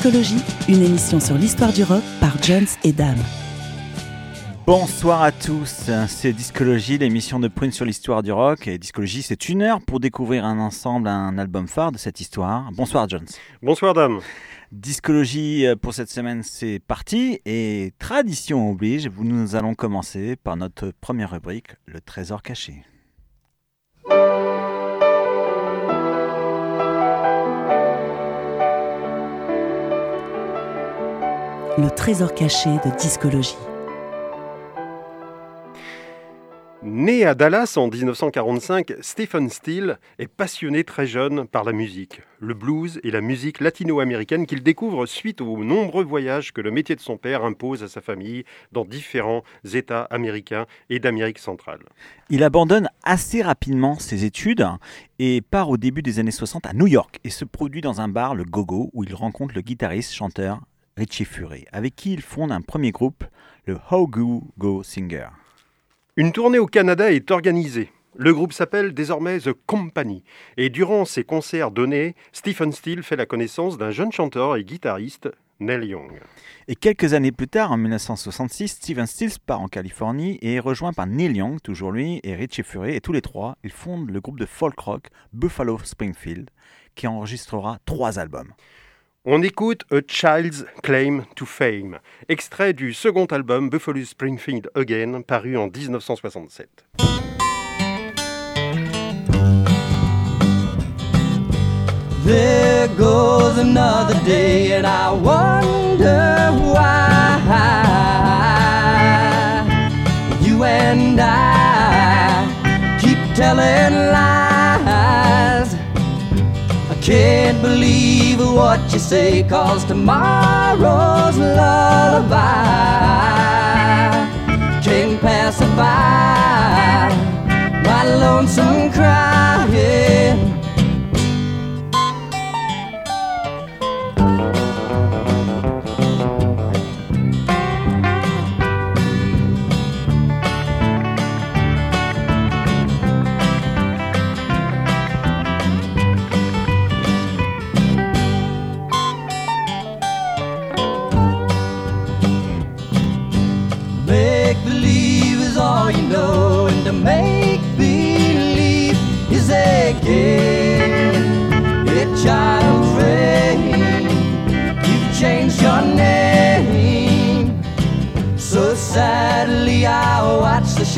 Discologie, une émission sur l'histoire du rock par Jones et Dame. Bonsoir à tous, c'est Discologie, l'émission de Prune sur l'histoire du rock. Et Discologie, c'est une heure pour découvrir un ensemble, un album phare de cette histoire. Bonsoir Jones. Bonsoir dame. Discologie euh, pour cette semaine, c'est parti. Et tradition oblige, nous allons commencer par notre première rubrique, le trésor caché. Le trésor caché de Discologie. Né à Dallas en 1945, Stephen Steele est passionné très jeune par la musique, le blues et la musique latino-américaine qu'il découvre suite aux nombreux voyages que le métier de son père impose à sa famille dans différents États américains et d'Amérique centrale. Il abandonne assez rapidement ses études et part au début des années 60 à New York et se produit dans un bar, le Gogo, où il rencontre le guitariste chanteur Richie Furay, avec qui il fonde un premier groupe, le How Go Go Singer. Une tournée au Canada est organisée. Le groupe s'appelle désormais The Company et durant ses concerts donnés, Stephen Steele fait la connaissance d'un jeune chanteur et guitariste, Neil Young. Et quelques années plus tard, en 1966, Steven Stills part en Californie et est rejoint par Neil Young, toujours lui, et Richie Furay, et tous les trois, ils fondent le groupe de folk rock Buffalo Springfield, qui enregistrera trois albums. On écoute A Child's Claim to Fame, extrait du second album Buffalo Springfield Again, paru en 1967. There goes another day, and I wonder why you and I keep telling lies. Can't believe what you say, cause tomorrow's lullaby can't pass by. My lonesome crying.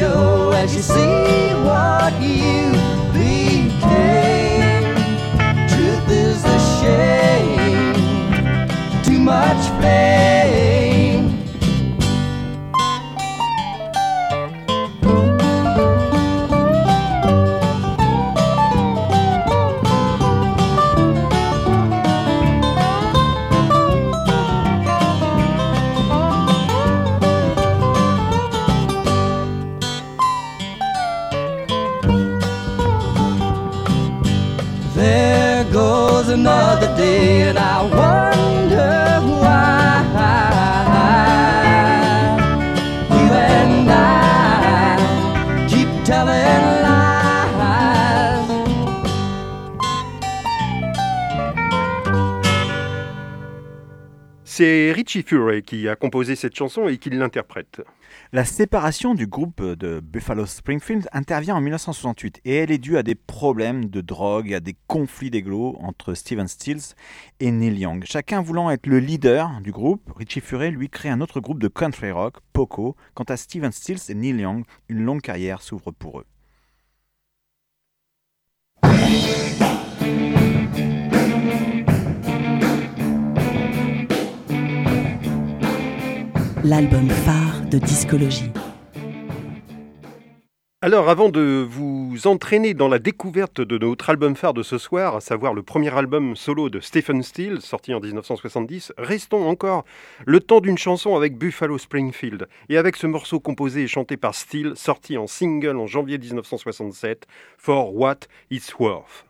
Show as you see another day, and I Richie Furay qui a composé cette chanson et qui l'interprète. La séparation du groupe de Buffalo Springfield intervient en 1968 et elle est due à des problèmes de drogue, à des conflits d'églot entre Steven Stills et Neil Young. Chacun voulant être le leader du groupe, Richie Furay lui crée un autre groupe de country rock, Poco. Quant à Steven Stills et Neil Young, une longue carrière s'ouvre pour eux. L'album phare de Discologie. Alors, avant de vous entraîner dans la découverte de notre album phare de ce soir, à savoir le premier album solo de Stephen Steele, sorti en 1970, restons encore le temps d'une chanson avec Buffalo Springfield. Et avec ce morceau composé et chanté par Steele, sorti en single en janvier 1967, For What It's Worth.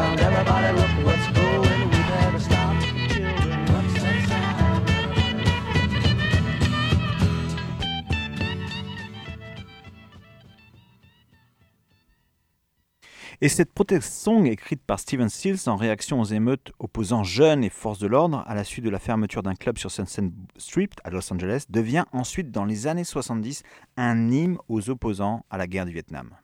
Et cette protest song écrite par Steven Stills en réaction aux émeutes opposant jeunes et forces de l'ordre à la suite de la fermeture d'un club sur Sunset Street à Los Angeles devient ensuite dans les années 70 un hymne aux opposants à la guerre du Vietnam.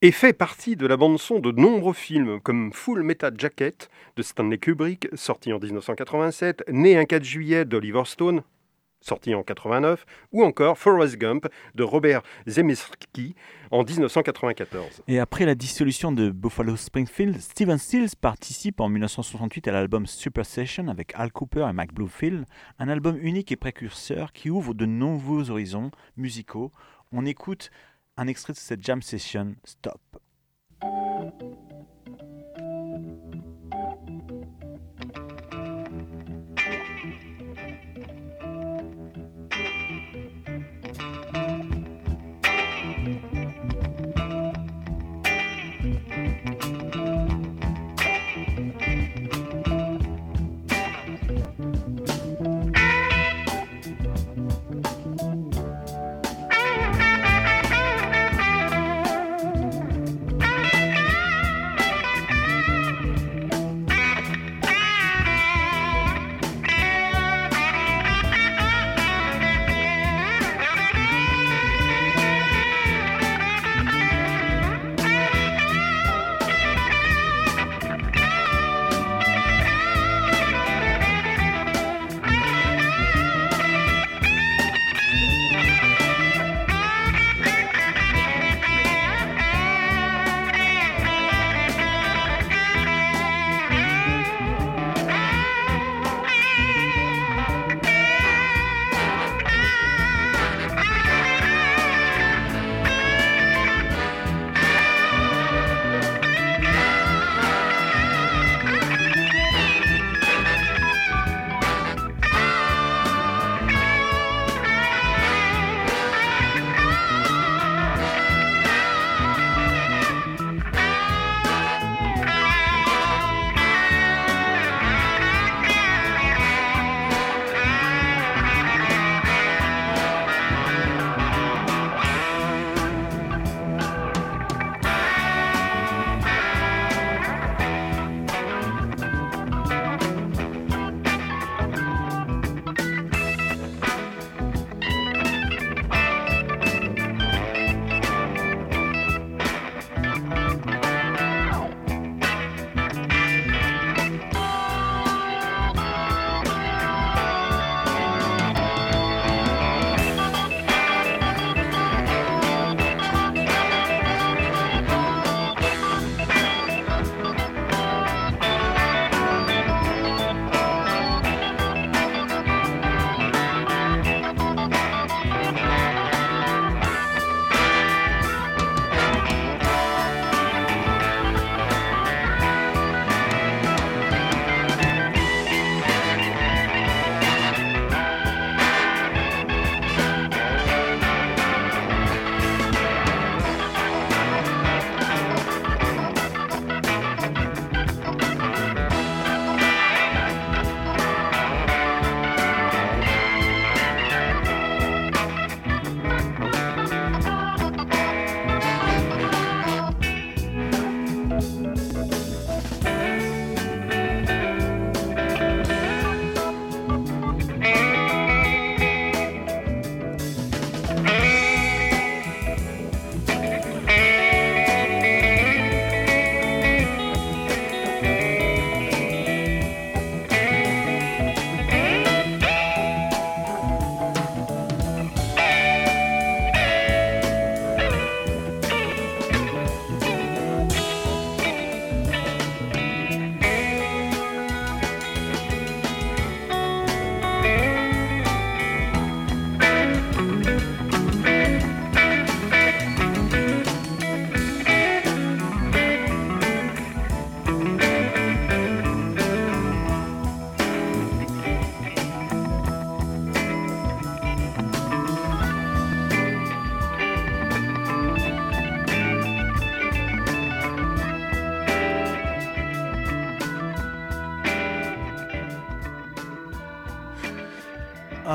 et fait partie de la bande-son de nombreux films comme Full Metal Jacket de Stanley Kubrick, sorti en 1987, Né un 4 juillet d'Oliver Stone, sorti en 89, ou encore Forrest Gump de Robert Zemeckis en 1994. Et après la dissolution de Buffalo Springfield, Steven Stills participe en 1968 à l'album Super Session avec Al Cooper et Mike Bloomfield, un album unique et précurseur qui ouvre de nouveaux horizons musicaux. On écoute un extrait de cette jam session, Stop.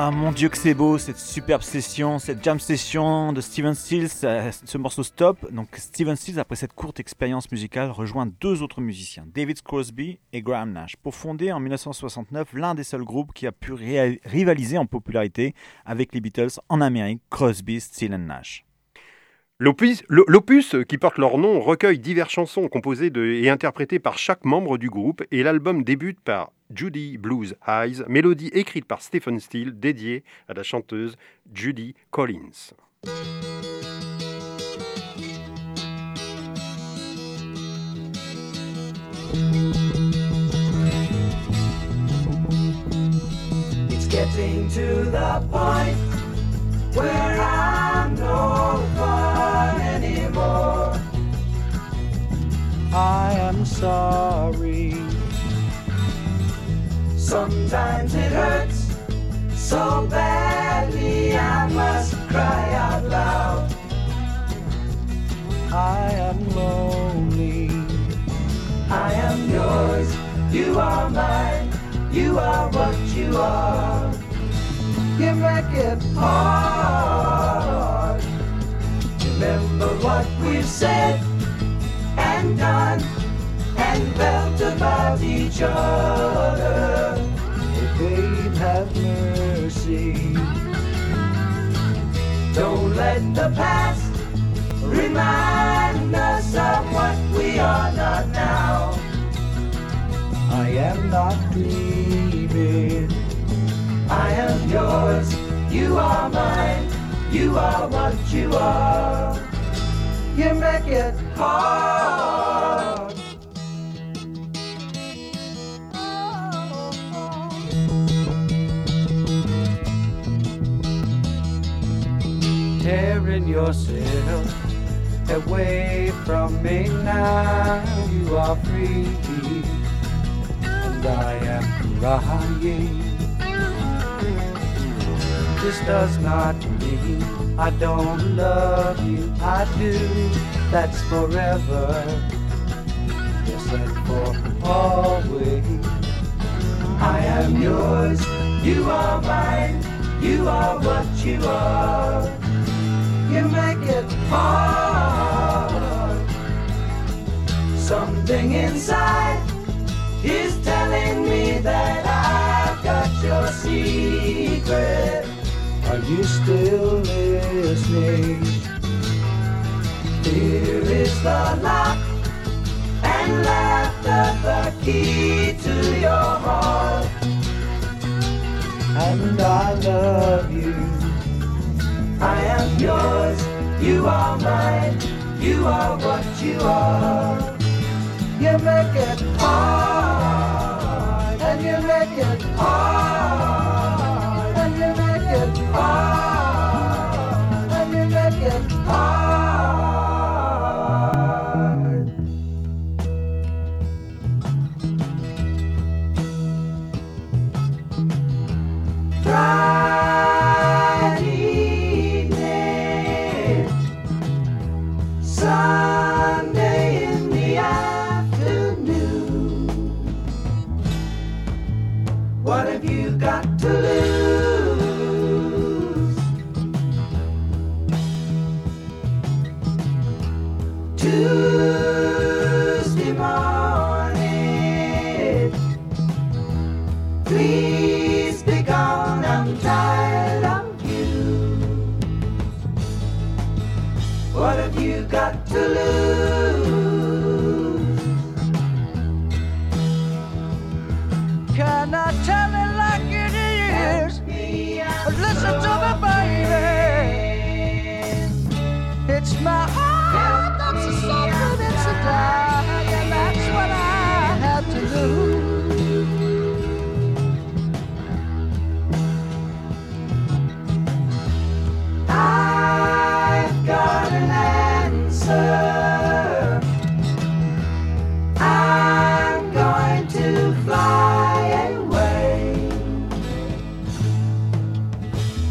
Ah mon dieu que c'est beau cette superbe session, cette jam session de Steven Stills, euh, ce morceau stop. Donc Steven Stills après cette courte expérience musicale rejoint deux autres musiciens, David Crosby et Graham Nash, pour fonder en 1969 l'un des seuls groupes qui a pu rivaliser en popularité avec les Beatles en Amérique, Crosby, Stills Nash. L'opus qui porte leur nom recueille diverses chansons composées et interprétées par chaque membre du groupe et l'album débute par Judy Blues Eyes, mélodie écrite par Stephen Steele dédiée à la chanteuse Judy Collins. Sometimes it hurts so badly I must cry out loud. I am lonely. I am yours. You are mine. You are what you are. You make it hard. Remember what we've said and done and felt about each other. Oh, babe, have mercy. Don't let the past remind us of what we are not now. I am not dreaming. I am yours. You are mine. You are what you are. You make it hard. Tearing yourself away from me now. You are free, and I am crying. This does not mean I don't love you. I do. That's forever. Yes, and for always. I am yours. You are mine. You are what you are. You make it hard. Something inside is telling me that I've got your secret. Are you still listening? Here is the lock and laughter, the key to your heart. And I love you. I am yours, you are mine, you are what you are. You make it hard, and you make it hard, and you make it hard,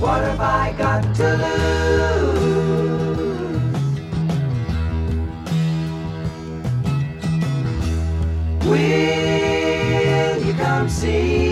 What have I got to lose? Will you come see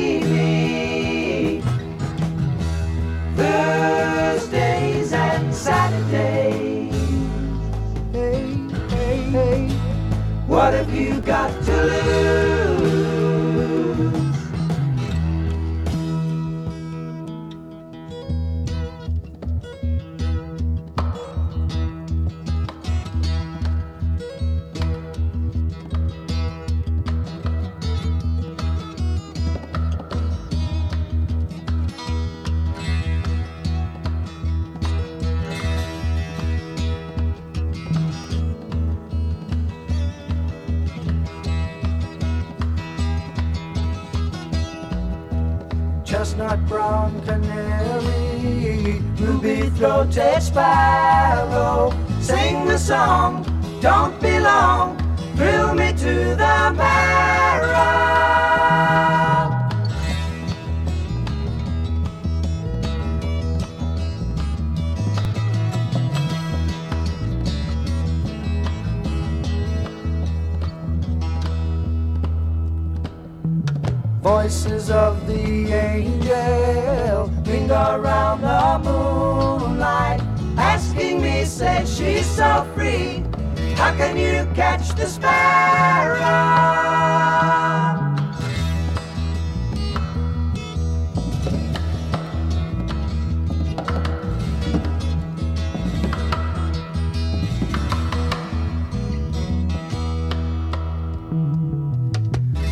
around the moonlight, asking me, say she's so free. How can you catch the sparrow?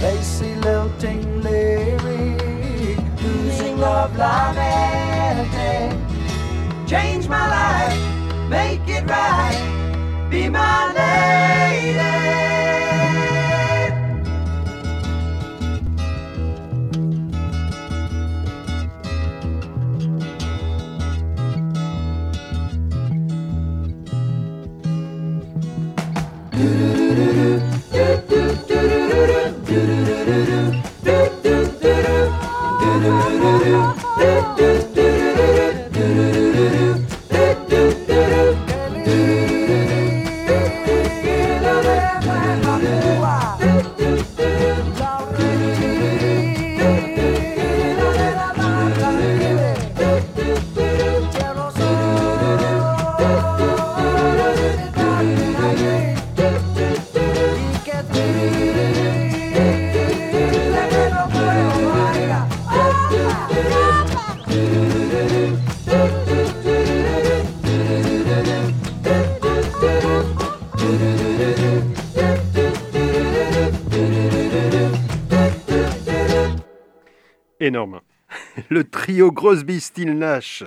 Lacy lilting lyric, losing love lamenting. My life, make it right, be my lady. Trio Crosby, Still Nash,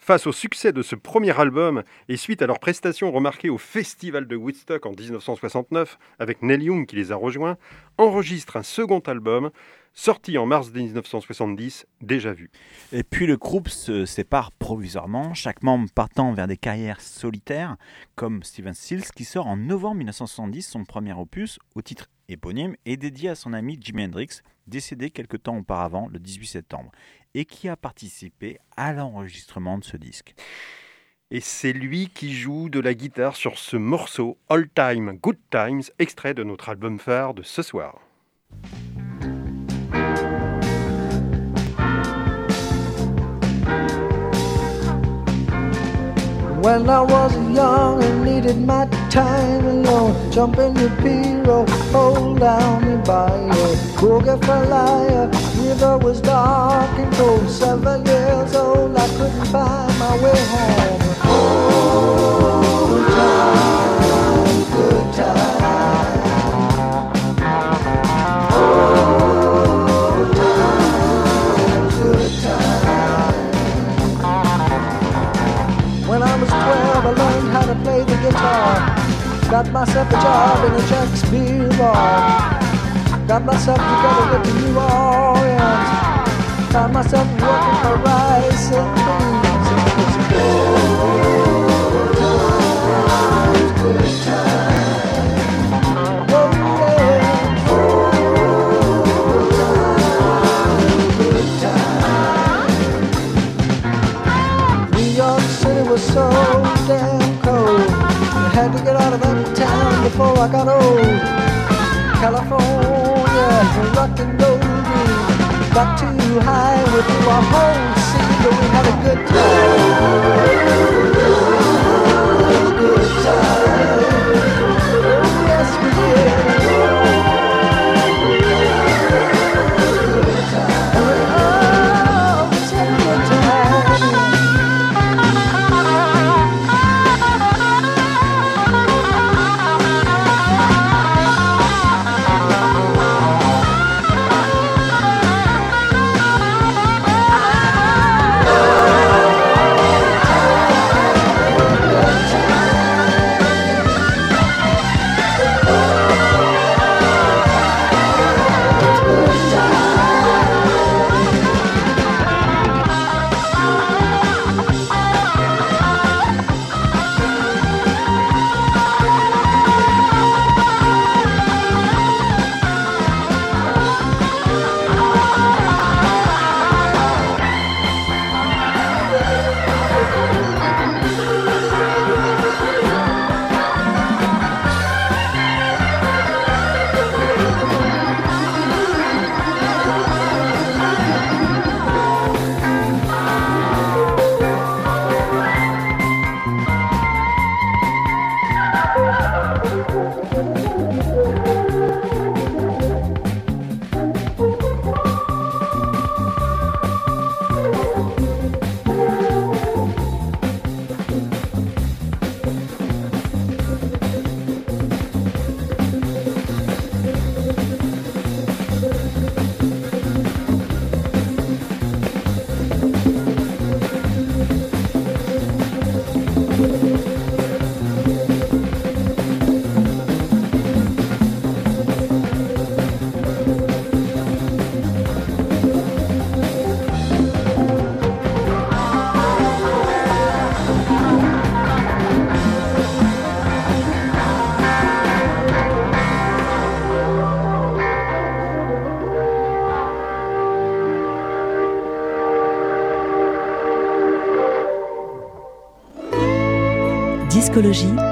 face au succès de ce premier album et suite à leur prestation remarquée au Festival de Woodstock en 1969, avec Neil Young qui les a rejoints, enregistre un second album, sorti en mars 1970, déjà vu. Et puis le groupe se sépare provisoirement, chaque membre partant vers des carrières solitaires, comme Steven Stills qui sort en novembre 1970 son premier opus au titre éponyme et dédié à son ami Jimi Hendrix, décédé quelque temps auparavant, le 18 septembre, et qui a participé à l'enregistrement de ce disque. Et c'est lui qui joue de la guitare sur ce morceau All Time Good Times, extrait de notre album phare de ce soir. When I was young needed my time alone, jump in the pirogue, hold down boogie for liar. River was dark and cold. Seven years old, I couldn't find my way home. Time, good. Old time, good. When I was 12, I learned how to play the guitar. Got myself a job in a Shakespeare bar. Got myself together with the New Orleans. Found myself working for rice and so damn cold. I had to get out of that town before I got old. California, rock and roll dream. Got too high with our whole scene, but we had a good time. Good time. Oh, yes, we did.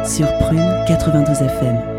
Sur Prune 92 FM.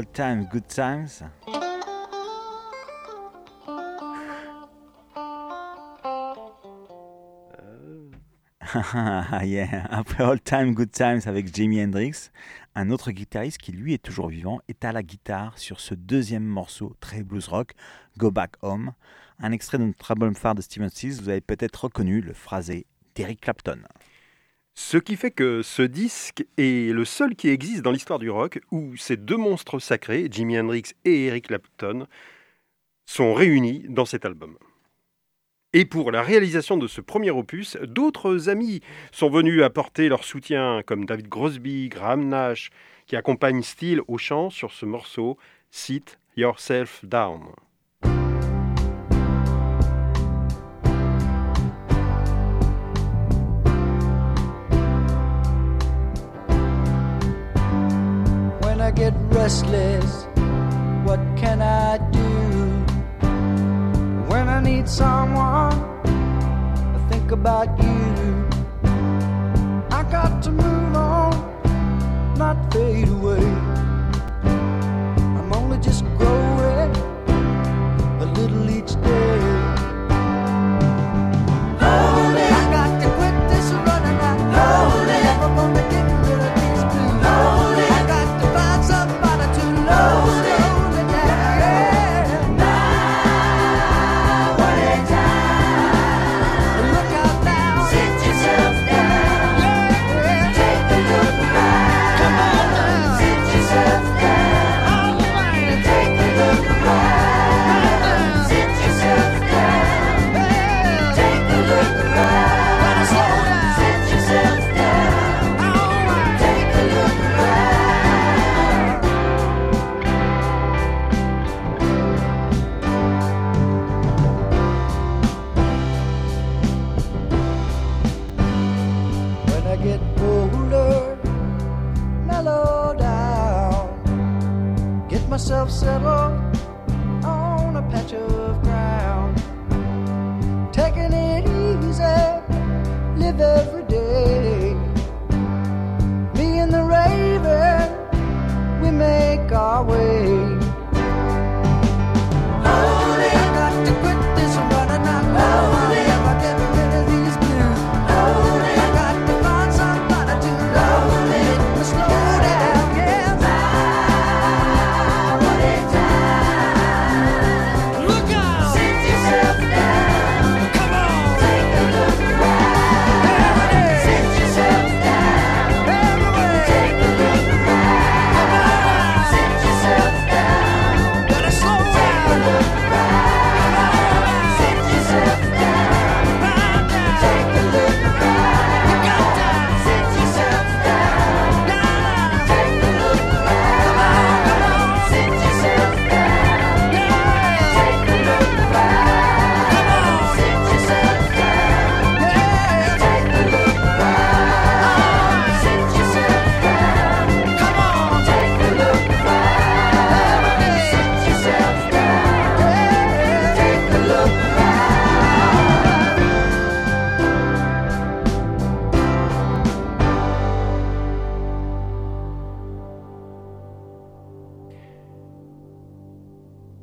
Après All Time Good Times. Après All Time Good Times avec Jimi Hendrix, un autre guitariste qui lui est toujours vivant est à la guitare sur ce deuxième morceau très blues rock, Go Back Home, un extrait de notre album phare de Steven Stills. Vous avez peut-être reconnu le phrasé d'Eric Clapton. Ce qui fait que ce disque est le seul qui existe dans l'histoire du rock où ces deux monstres sacrés, Jimi Hendrix et Eric Clapton, sont réunis dans cet album. Et pour la réalisation de ce premier opus, d'autres amis sont venus apporter leur soutien, comme David Grosby, Graham Nash, qui accompagne Steele au chant sur ce morceau Sit Yourself Down. I get restless, what can I do? When I need someone, I think about you. I got to move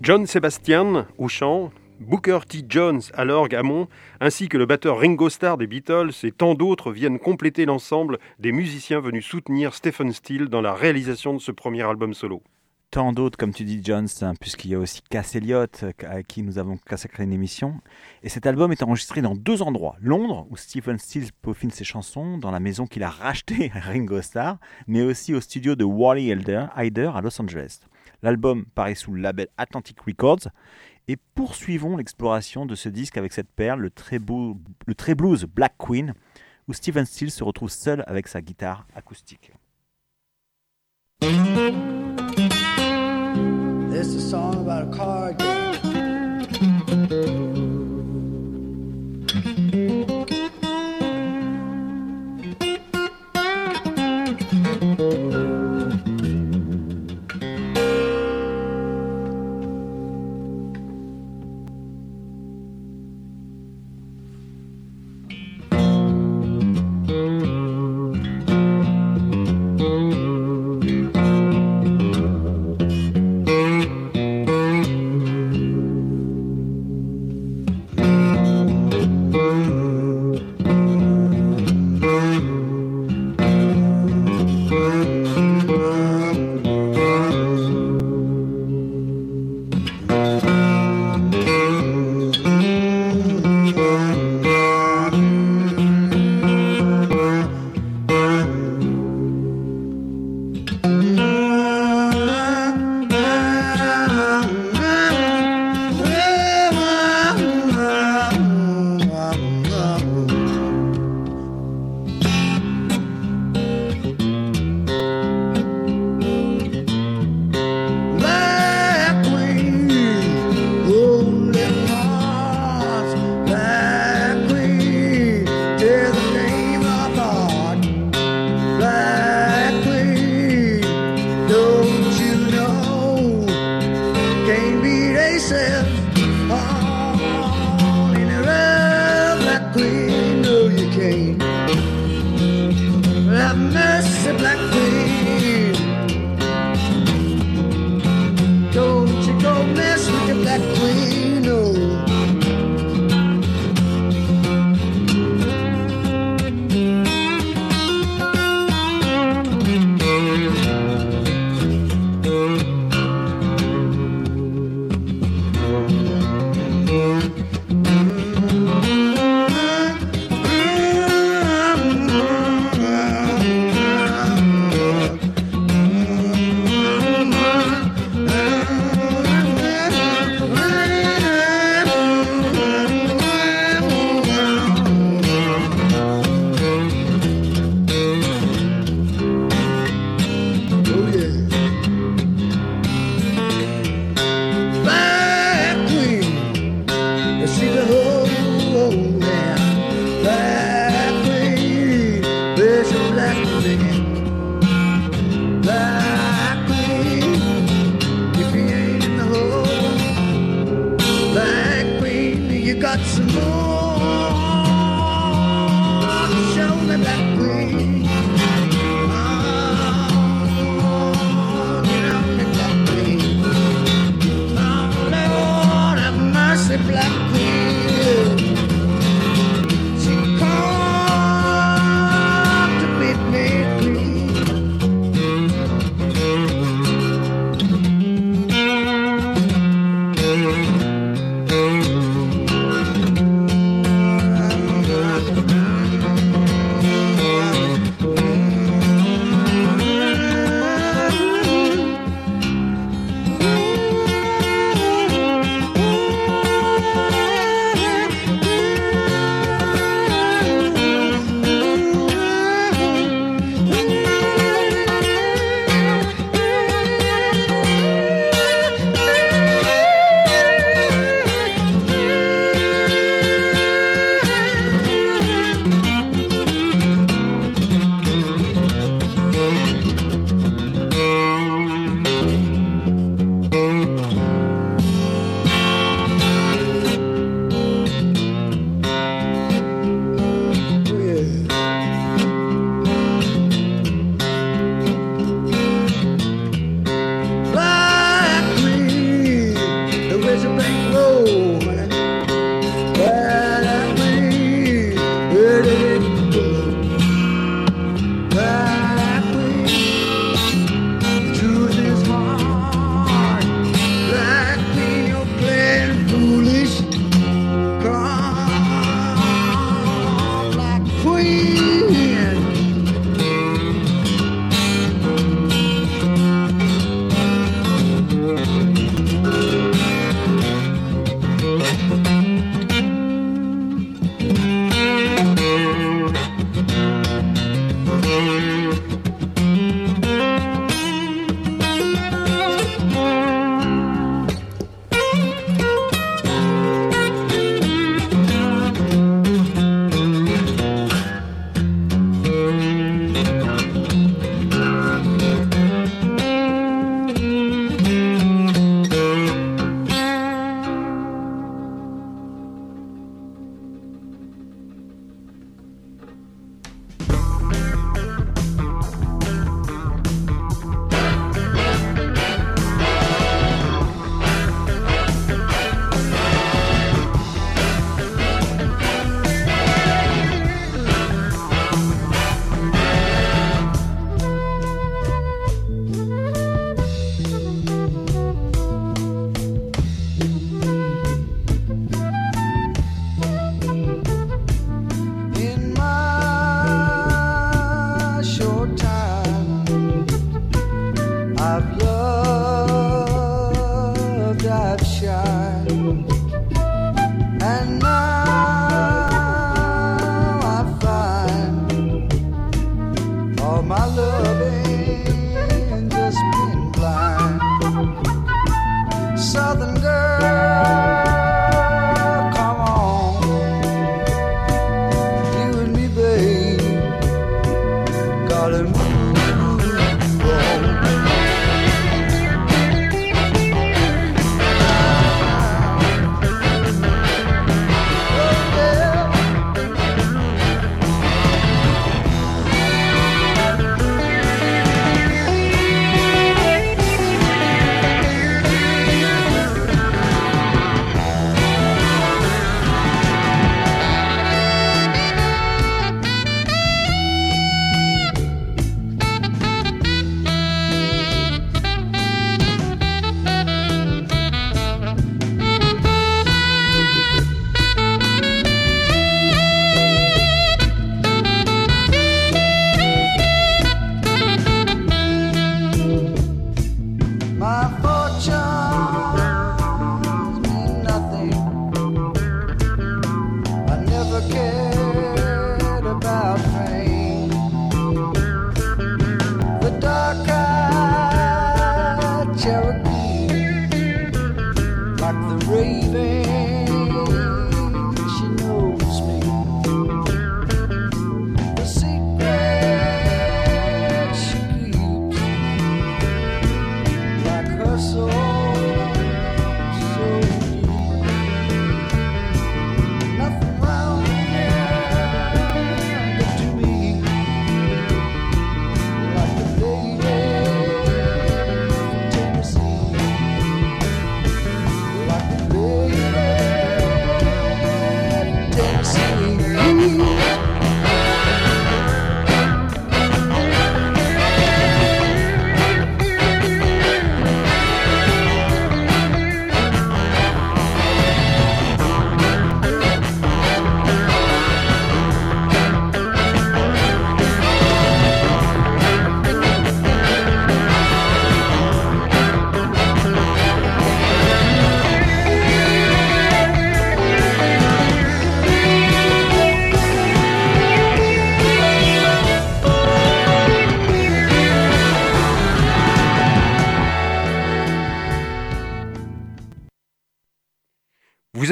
John Sebastian au chant, Booker T. Jones à l'orgue Hammond, ainsi que le batteur Ringo Starr des Beatles et tant d'autres viennent compléter l'ensemble des musiciens venus soutenir Stephen Steele dans la réalisation de ce premier album solo. Tant d'autres, comme tu dis, Jones, hein, puisqu'il y a aussi Cass Elliott, euh, à qui nous avons consacré une émission. Et cet album est enregistré dans deux endroits. Londres, où Stephen Stills peaufine ses chansons, dans la maison qu'il a rachetée à Ringo Starr, mais aussi au studio de Wally Hyder Hyder à Los Angeles. L'album paraît sous le label Atlantic Records. Et poursuivons l'exploration de ce disque avec cette perle, le très, blues Black Queen, où Stephen Stills se retrouve seul avec sa guitare acoustique.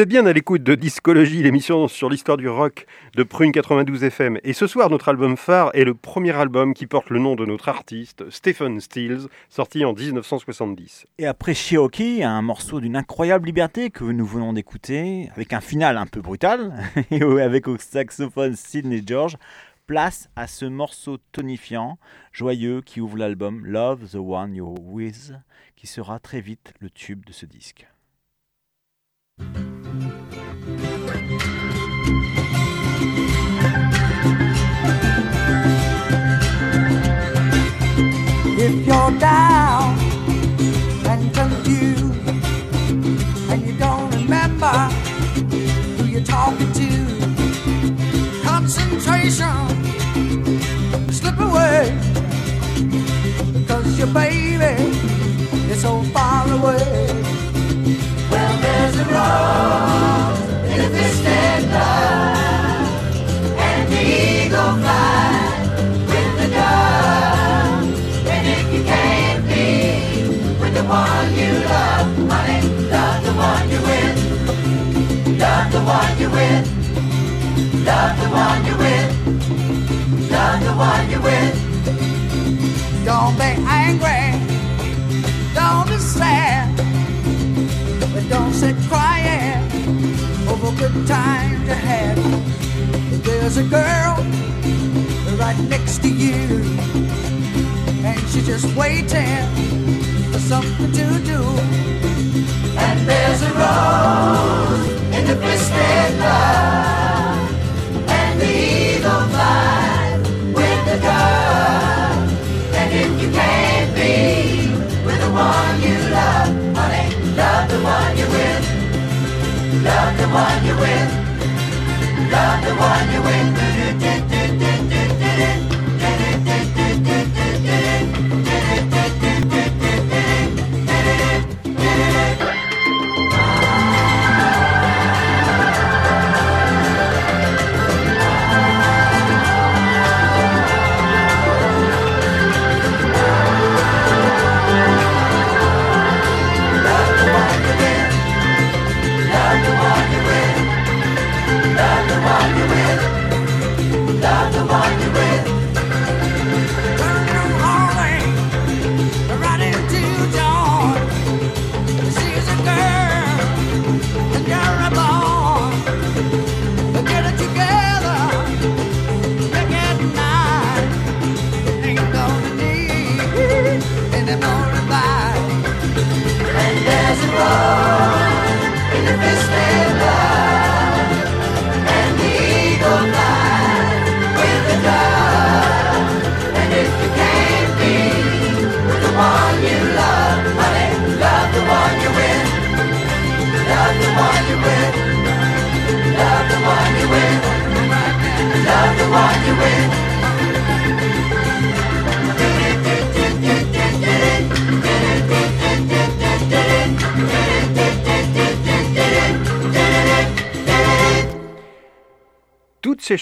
Bien à l'écoute de Discologie, l'émission sur l'histoire du rock de Prune 92 FM. Et ce soir, notre album phare est le premier album qui porte le nom de notre artiste, Stephen Stills, sorti en 1970. Et après Cherokee, un morceau d'une incroyable liberté que nous venons d'écouter, avec un final un peu brutal, et avec au saxophone Sidney George, place à ce morceau tonifiant, joyeux, qui ouvre l'album Love the One You're With, qui sera très vite le tube de ce disque. If you're down and confused and you don't remember who you're talking to, concentration slip away because your baby is so far away. Well, there's a in a twisted love, one you're with. Love the one you're with. Love the one you're with. Don't be angry. Don't be sad. But don't sit crying over good times you had. There's a girl right next to you and she's just waiting for something to do. And there's a rose in the twisted love, and the eagle flies with the dove. And if you can't be with the one you love, honey, love the one you're with. Love the one you're with. Love the one you're with.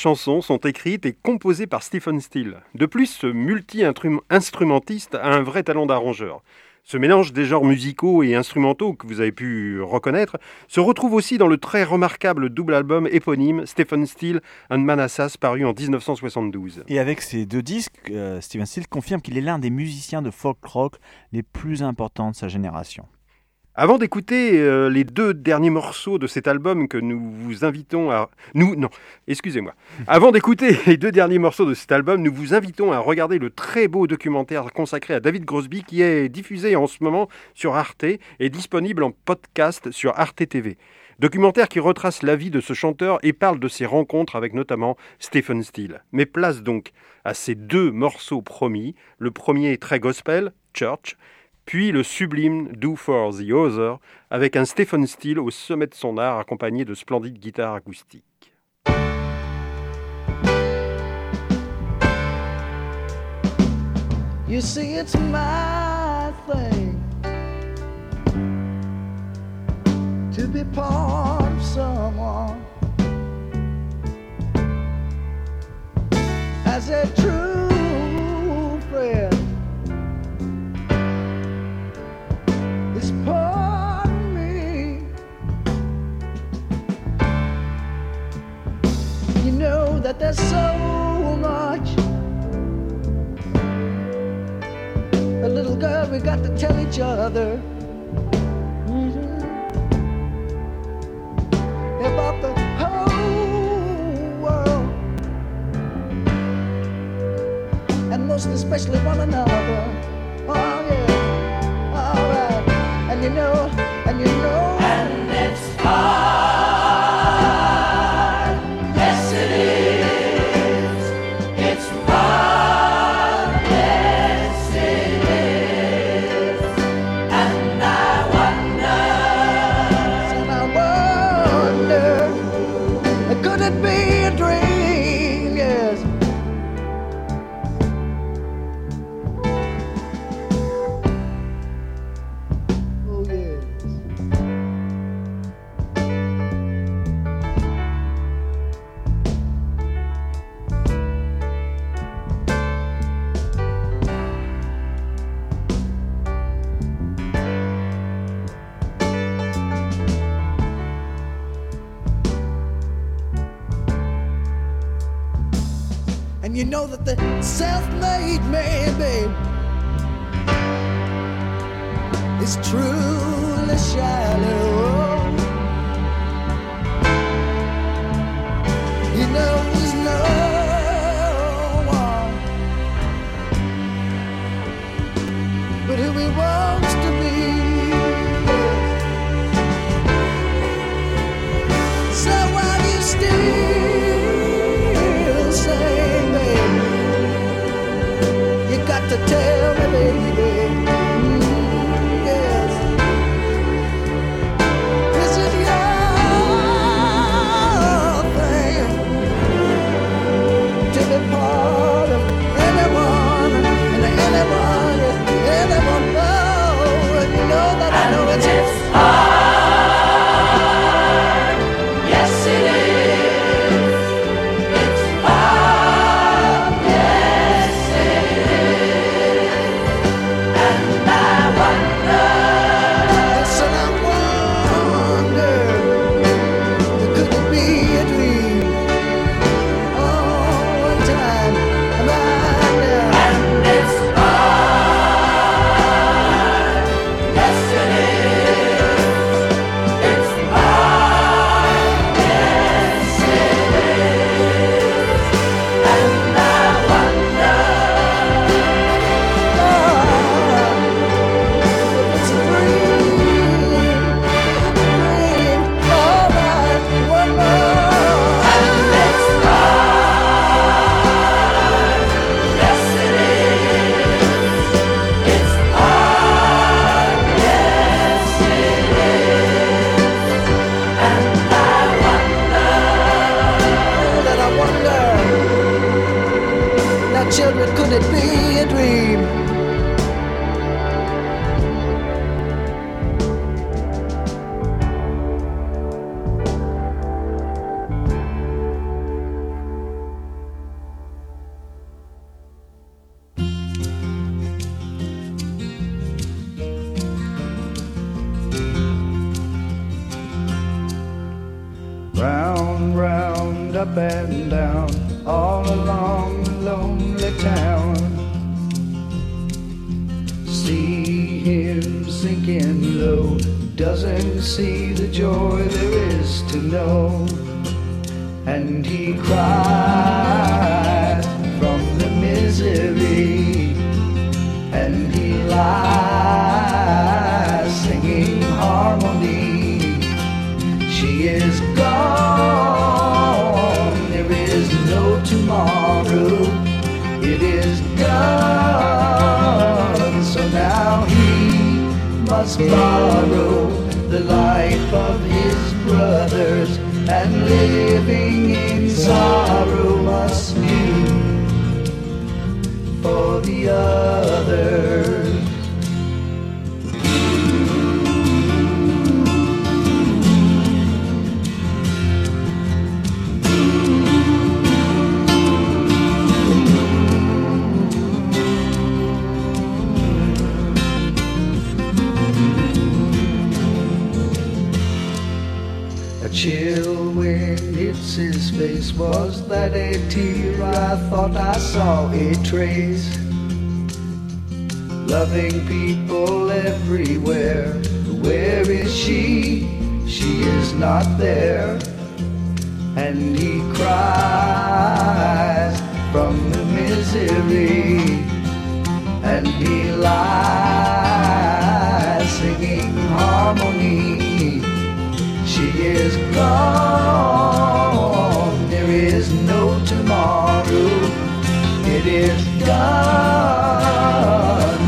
Chansons sont écrites et composées par Stephen Steele. De plus, ce multi-instrumentiste a un vrai talent d'arrangeur. Ce mélange des genres musicaux et instrumentaux que vous avez pu reconnaître se retrouve aussi dans le très remarquable double album éponyme Stephen Steele and Manassas paru en 1972. Et avec ces deux disques, euh, Steven Steele confirme qu'il est l'un des musiciens de folk rock les plus importants de sa génération. Avant d'écouter euh, les deux derniers morceaux de cet album que nous vous invitons à... Nous, non, excusez-moi. Avant d'écouter les deux derniers morceaux de cet album, nous vous invitons à regarder le très beau documentaire consacré à David Crosby qui est diffusé en ce moment sur Arte et disponible en podcast sur Arte TV. Documentaire qui retrace la vie de ce chanteur et parle de ses rencontres avec notamment Stephen Steele. Mais place donc à ces deux morceaux promis. Le premier est très gospel, Church, puis le sublime Do for the Other, avec un Stephen Steele au sommet de son art accompagné de splendides guitares acoustiques. You see, it's my thing to be part of someone that there's so much. A little girl, we got to tell each other Mhm. about the whole world, and most especially one another. Oh yeah, all right, and you know, and you know, and it's hard. Know that the self-made man, babe, is truly shallow. He knows no one but who he wants his face. Was that a tear? I thought I saw a trace. Loving people everywhere. Where is she? She is not there. And he cries from the misery. And he lies singing harmony. She is gone. There is no tomorrow. It is done.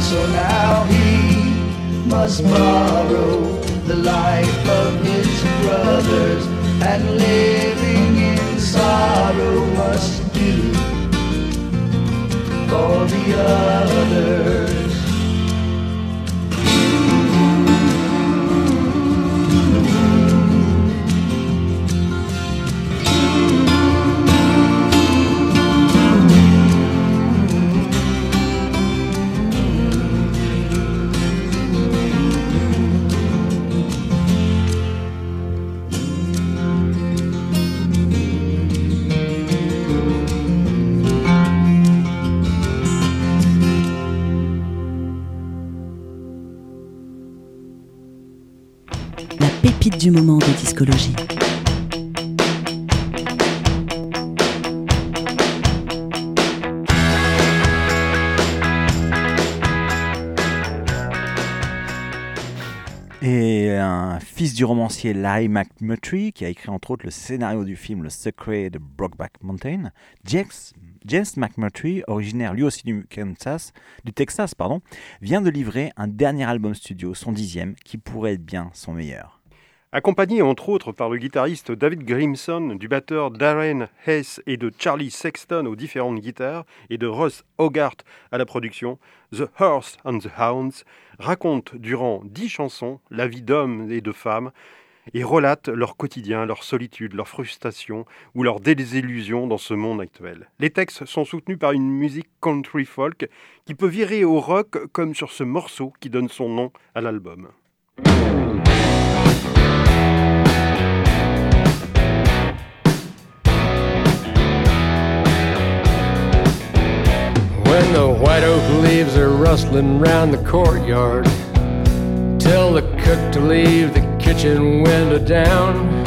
So now he must borrow the life of his brothers and living in sorrow must do for the others. Du moment de discologie. Et un fils du romancier Larry McMurtry, qui a écrit entre autres le scénario du film Le Secret de Brokeback Mountain, James, James McMurtry, originaire lui aussi du, Kansas, du Texas, pardon, vient de livrer un dernier album studio, son dixième, qui pourrait être bien son meilleur. Accompagné entre autres par le guitariste David Grimson, du batteur Darren Hess et de Charlie Sexton aux différentes guitares et de Russ Hogarth à la production, The Horse and the Hounds raconte durant dix chansons la vie d'hommes et de femmes et relate leur quotidien, leur solitude, leur frustration ou leur désillusion dans ce monde actuel. Les textes sont soutenus par une musique country folk qui peut virer au rock comme sur ce morceau qui donne son nom à l'album. The white oak leaves are rustling round the courtyard, tell the cook to leave the kitchen window down.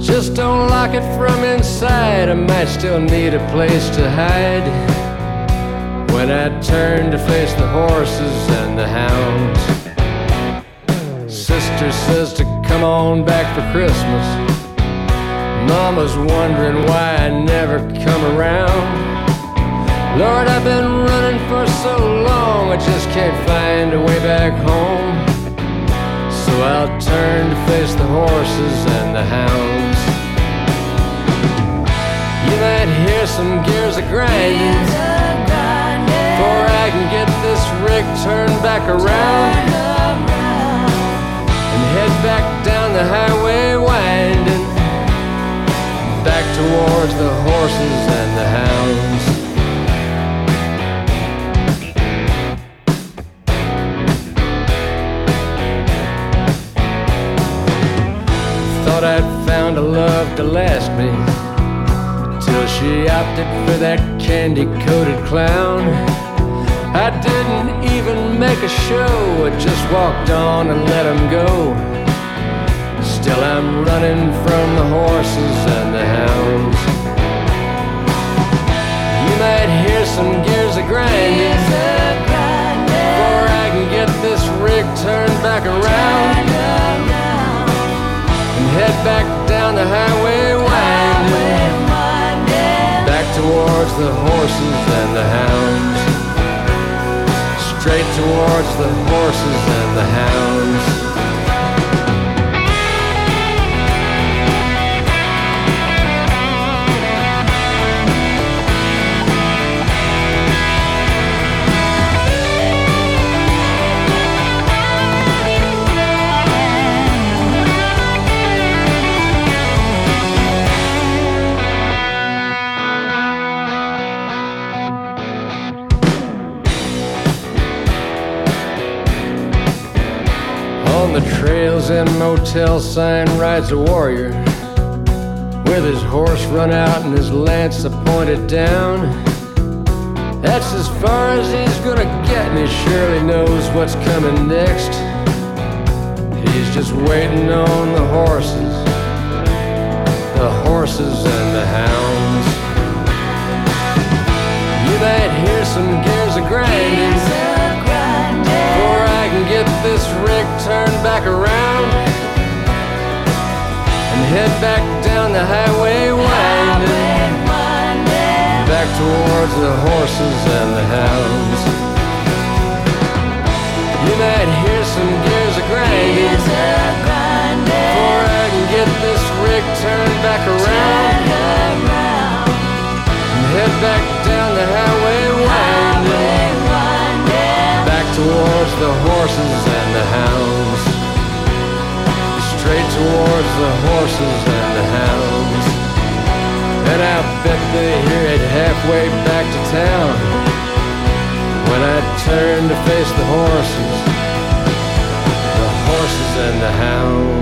Just don't lock it from inside, I might still need a place to hide. When I turn to face the horses and the hounds, sister says to come on back for Christmas. Mama's wondering why I never come around. Lord, I've been running for so long, I just can't find a way back home. So I'll turn to face the horses and the hounds. You might hear some gears a grinding before I can get this rig turned back around and head back down the highway winding back towards the horses candy coated clown. I didn't even make a show, I just walked on and let him go. Still, I'm running from the horses and the hounds. You might hear some gears a grinding before I can get this rig turned back around and head back down the highway towards the horses and the hounds. Straight towards the horses and the hounds and motel sign rides a warrior with his horse run out and his lance pointed down. That's as far as he's gonna get, and he surely knows what's coming next. He's just waiting on the horses, the horses and the hounds. You might hear some gears grinding this rig turned back around and head back down the highway winding. Back towards the horses and the hounds. You might hear some gears a grinding. Before I can get this rig turned back around and head back down the highway winding. Back towards the horses and the hounds. Straight towards the horses and the hounds. And I bet they hear it halfway back to town. When I turn to face the horses, the horses and the hounds.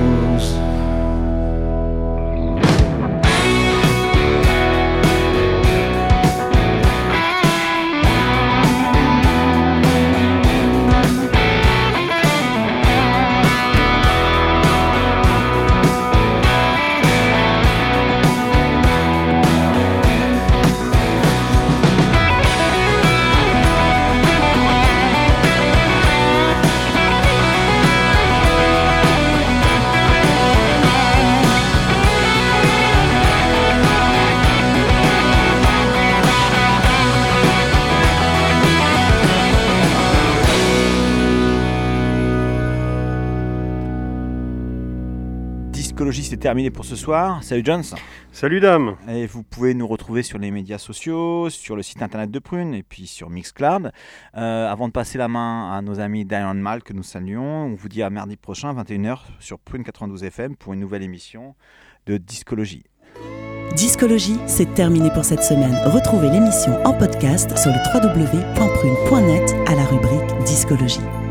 C'est terminé pour ce soir. Salut Jones. Salut dame. Et vous pouvez nous retrouver sur les médias sociaux, sur le site internet de Prune et puis sur Mixcloud. Euh, avant de passer la main à nos amis d'Iron Mal que nous saluons, on vous dit à mardi prochain, 21h, sur Prune 92 FM pour une nouvelle émission de Discologie. Discologie, c'est terminé pour cette semaine. Retrouvez l'émission en podcast sur le www.prune.net à la rubrique Discologie.